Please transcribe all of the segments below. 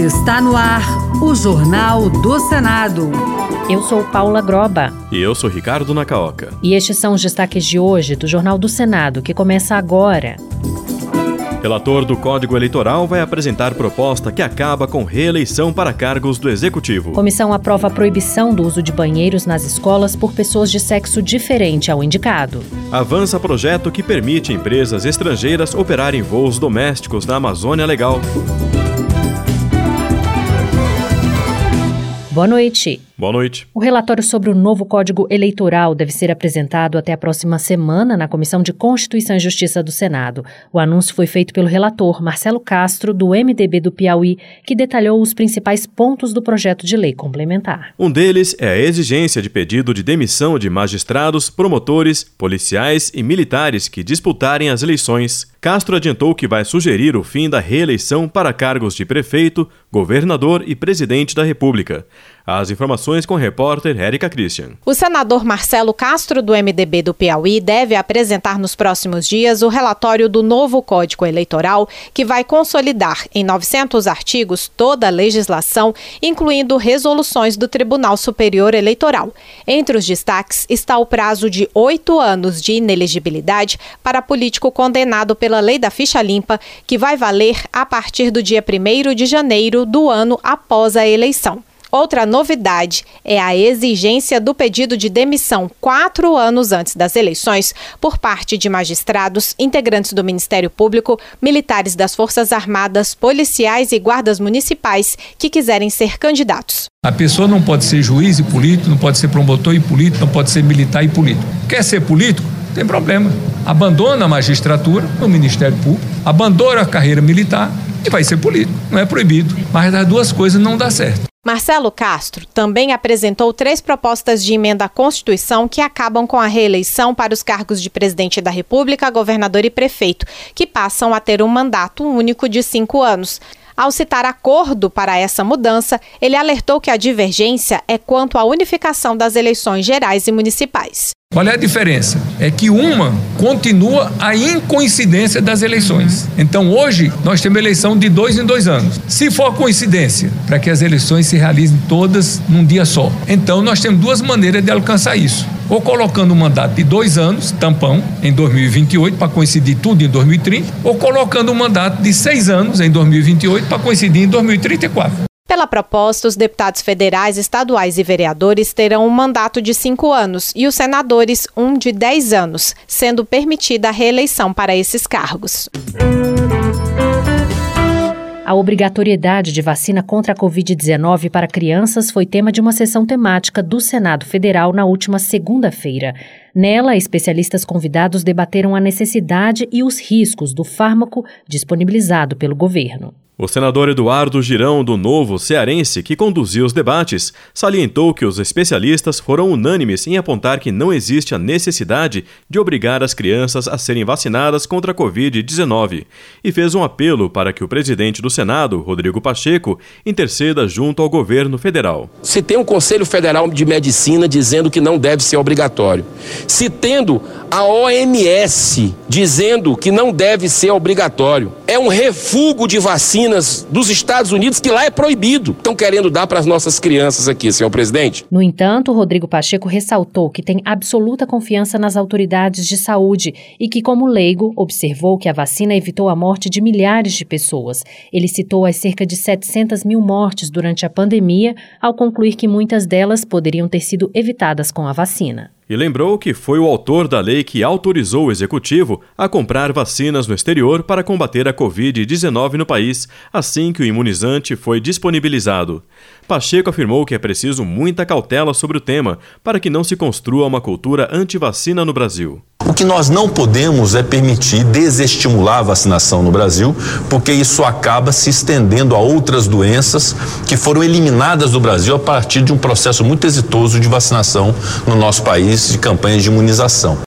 Está no ar o Jornal do Senado. Eu sou Paula Groba. E eu sou Ricardo Nacaoca. E estes são os destaques de hoje do Jornal do Senado, que começa agora. Relator do Código Eleitoral vai apresentar proposta que acaba com reeleição para cargos do Executivo. Comissão aprova a proibição do uso de banheiros nas escolas por pessoas de sexo diferente ao indicado. Avança projeto que permite empresas estrangeiras operarem voos domésticos na Amazônia Legal. Boa noite. Boa noite. O relatório sobre o novo Código Eleitoral deve ser apresentado até a próxima semana na Comissão de Constituição e Justiça do Senado. O anúncio foi feito pelo relator Marcelo Castro, do MDB do Piauí, que detalhou os principais pontos do projeto de lei complementar. Um deles é a exigência de pedido de demissão de magistrados, promotores, policiais e militares que disputarem as eleições. Castro adiantou que vai sugerir o fim da reeleição para cargos de prefeito, governador e presidente da República. As informações com o repórter Érica Christian. O senador Marcelo Castro, do MDB do Piauí, deve apresentar nos próximos dias o relatório do novo Código Eleitoral, que vai consolidar em 900 artigos toda a legislação, incluindo resoluções do Tribunal Superior Eleitoral. Entre os destaques está o prazo de oito anos de inelegibilidade para político condenado pela lei da ficha limpa, que vai valer a partir do dia 1 de janeiro do ano após a eleição. Outra novidade é a exigência do pedido de demissão quatro anos antes das eleições por parte de magistrados, integrantes do Ministério Público, militares das Forças Armadas, policiais e guardas municipais que quiserem ser candidatos. A pessoa não pode ser juiz e político, não pode ser promotor e político, não pode ser militar e político. Quer ser político? Tem problema. Abandona a magistratura no Ministério Público, abandona a carreira militar e vai ser político. Não é proibido. Mas as duas coisas não dá certo. Marcelo Castro também apresentou três propostas de emenda à Constituição que acabam com a reeleição para os cargos de presidente da República, governador e prefeito, que passam a ter um mandato único de cinco anos. Ao citar acordo para essa mudança, ele alertou que a divergência é quanto à unificação das eleições gerais e municipais. Qual é a diferença? É que uma continua a incoincidência das eleições. Então hoje nós temos eleição de dois em dois anos. Se for coincidência, para que as eleições se realizem todas num dia só. Então nós temos duas maneiras de alcançar isso. Ou colocando um mandato de dois anos, tampão, em 2028, para coincidir tudo em 2030, ou colocando um mandato de seis anos em 2028 para coincidir em 2034. Pela proposta, os deputados federais, estaduais e vereadores terão um mandato de cinco anos e os senadores um de dez anos, sendo permitida a reeleição para esses cargos. A obrigatoriedade de vacina contra a Covid-19 para crianças foi tema de uma sessão temática do Senado Federal na última segunda-feira. Nela, especialistas convidados debateram a necessidade e os riscos do fármaco disponibilizado pelo governo. O senador Eduardo Girão, do Novo Cearense, que conduziu os debates, salientou que os especialistas foram unânimes em apontar que não existe a necessidade de obrigar as crianças a serem vacinadas contra a Covid-19 e fez um apelo para que o presidente do Senado, Rodrigo Pacheco, interceda junto ao governo federal. Se tem um Conselho Federal de Medicina dizendo que não deve ser obrigatório, se tendo a OMS dizendo que não deve ser obrigatório, é um refúgio de vacina vacinas dos Estados Unidos, que lá é proibido. Estão querendo dar para as nossas crianças aqui, senhor presidente. No entanto, Rodrigo Pacheco ressaltou que tem absoluta confiança nas autoridades de saúde e que, como leigo, observou que a vacina evitou a morte de milhares de pessoas. Ele citou as cerca de 700 mil mortes durante a pandemia, ao concluir que muitas delas poderiam ter sido evitadas com a vacina e lembrou que foi o autor da lei que autorizou o executivo a comprar vacinas no exterior para combater a Covid-19 no país, assim que o imunizante foi disponibilizado. Pacheco afirmou que é preciso muita cautela sobre o tema para que não se construa uma cultura anti-vacina no Brasil. O que nós não podemos é permitir desestimular a vacinação no Brasil, porque isso acaba se estendendo a outras doenças que foram eliminadas do Brasil a partir de um processo muito exitoso de vacinação no nosso país, de campanhas de imunização.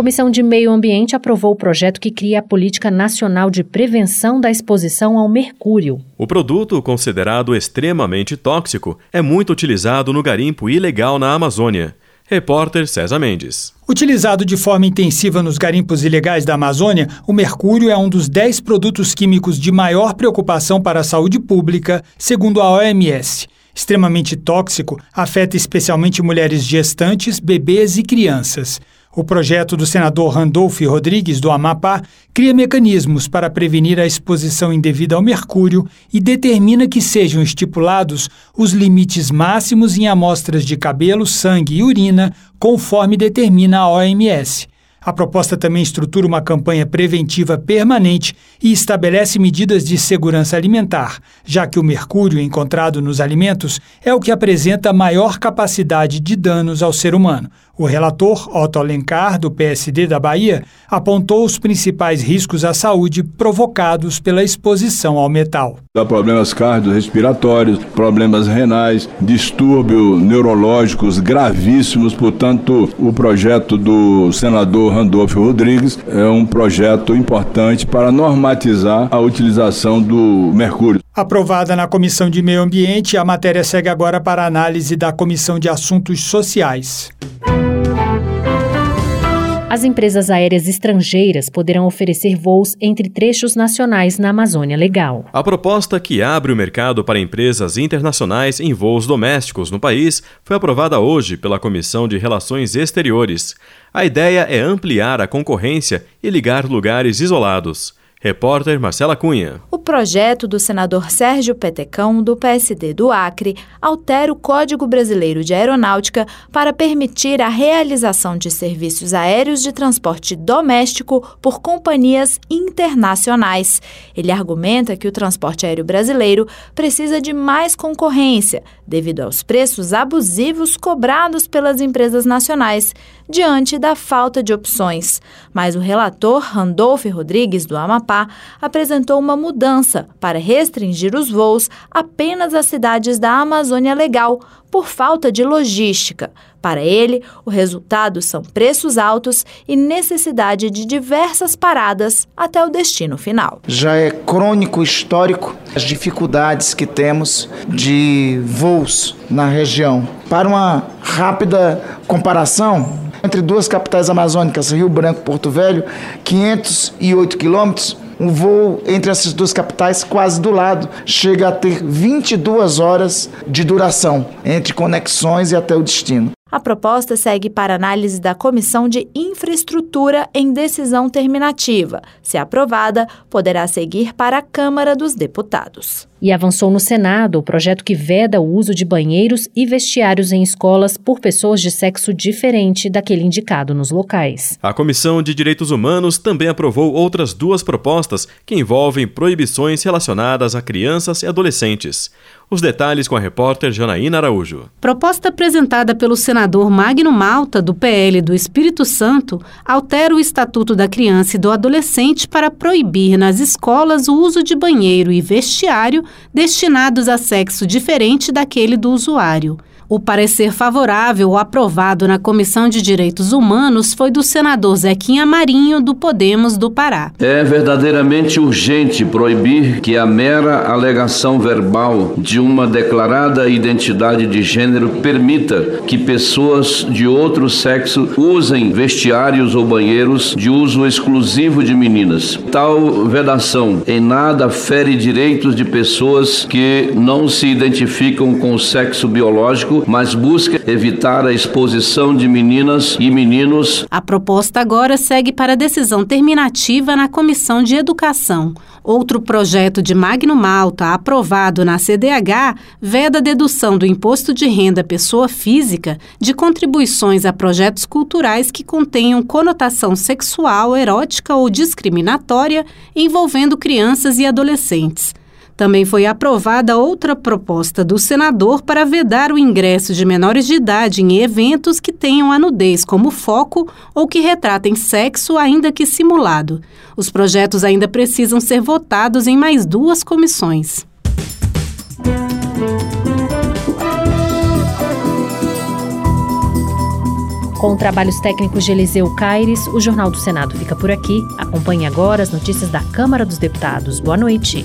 Comissão de Meio Ambiente aprovou o projeto que cria a Política Nacional de Prevenção da Exposição ao Mercúrio. O produto, considerado extremamente tóxico, é muito utilizado no garimpo ilegal na Amazônia. Repórter César Mendes. Utilizado de forma intensiva nos garimpos ilegais da Amazônia, o mercúrio é um dos 10 produtos químicos de maior preocupação para a saúde pública, segundo a OMS. Extremamente tóxico, afeta especialmente mulheres gestantes, bebês e crianças. O projeto do senador Randolph Rodrigues, do Amapá, cria mecanismos para prevenir a exposição indevida ao mercúrio e determina que sejam estipulados os limites máximos em amostras de cabelo, sangue e urina, conforme determina a OMS. A proposta também estrutura uma campanha preventiva permanente e estabelece medidas de segurança alimentar, já que o mercúrio encontrado nos alimentos é o que apresenta maior capacidade de danos ao ser humano. O relator Otto Alencar, do PSD da Bahia, apontou os principais riscos à saúde provocados pela exposição ao metal. Há problemas cardiorrespiratórios, problemas renais, distúrbios neurológicos gravíssimos. Portanto, o projeto do senador Randolfo Rodrigues é um projeto importante para normatizar a utilização do mercúrio. Aprovada na Comissão de Meio Ambiente, a matéria segue agora para análise da Comissão de Assuntos Sociais. As empresas aéreas estrangeiras poderão oferecer voos entre trechos nacionais na Amazônia Legal. A proposta que abre o mercado para empresas internacionais em voos domésticos no país foi aprovada hoje pela Comissão de Relações Exteriores. A ideia é ampliar a concorrência e ligar lugares isolados. Repórter Marcela Cunha. O projeto do senador Sérgio Petecão, do PSD do Acre, altera o Código Brasileiro de Aeronáutica para permitir a realização de serviços aéreos de transporte doméstico por companhias internacionais. Ele argumenta que o transporte aéreo brasileiro precisa de mais concorrência, devido aos preços abusivos cobrados pelas empresas nacionais, diante da falta de opções. Mas o relator Randolph Rodrigues, do Amapá, Amapá apresentou uma mudança para restringir os voos apenas às cidades da Amazônia Legal, por falta de logística. Para ele, o resultado são preços altos e necessidade de diversas paradas até o destino final. Já é crônico histórico as dificuldades que temos de voos na região. Para uma rápida comparação, entre duas capitais amazônicas, Rio Branco e Porto Velho, 508 quilômetros, um voo entre essas duas capitais quase do lado chega a ter 22 horas de duração entre conexões e até o destino. A proposta segue para análise da Comissão de Infraestrutura em decisão terminativa. Se aprovada, poderá seguir para a Câmara dos Deputados. E avançou no Senado o projeto que veda o uso de banheiros e vestiários em escolas por pessoas de sexo diferente daquele indicado nos locais. A Comissão de Direitos Humanos também aprovou outras duas propostas que envolvem proibições relacionadas a crianças e adolescentes. Os detalhes com a repórter Janaína Araújo. Proposta apresentada pelo senador Magno Malta, do PL do Espírito Santo, altera o Estatuto da Criança e do Adolescente para proibir nas escolas o uso de banheiro e vestiário destinados a sexo diferente daquele do usuário. O parecer favorável aprovado na Comissão de Direitos Humanos foi do senador Zequinha Marinho, do Podemos do Pará. É verdadeiramente urgente proibir que a mera alegação verbal de uma declarada identidade de gênero permita que pessoas de outro sexo usem vestiários ou banheiros de uso exclusivo de meninas. Tal vedação em nada fere direitos de pessoas que não se identificam com o sexo biológico mas busca evitar a exposição de meninas e meninos. A proposta agora segue para decisão terminativa na Comissão de Educação. Outro projeto de Magno Malta, aprovado na CDH, veda a dedução do imposto de renda pessoa física de contribuições a projetos culturais que contenham conotação sexual, erótica ou discriminatória envolvendo crianças e adolescentes. Também foi aprovada outra proposta do senador para vedar o ingresso de menores de idade em eventos que tenham a nudez como foco ou que retratem sexo, ainda que simulado. Os projetos ainda precisam ser votados em mais duas comissões. Com trabalhos técnicos de Eliseu Caires, o Jornal do Senado fica por aqui. Acompanhe agora as notícias da Câmara dos Deputados. Boa noite.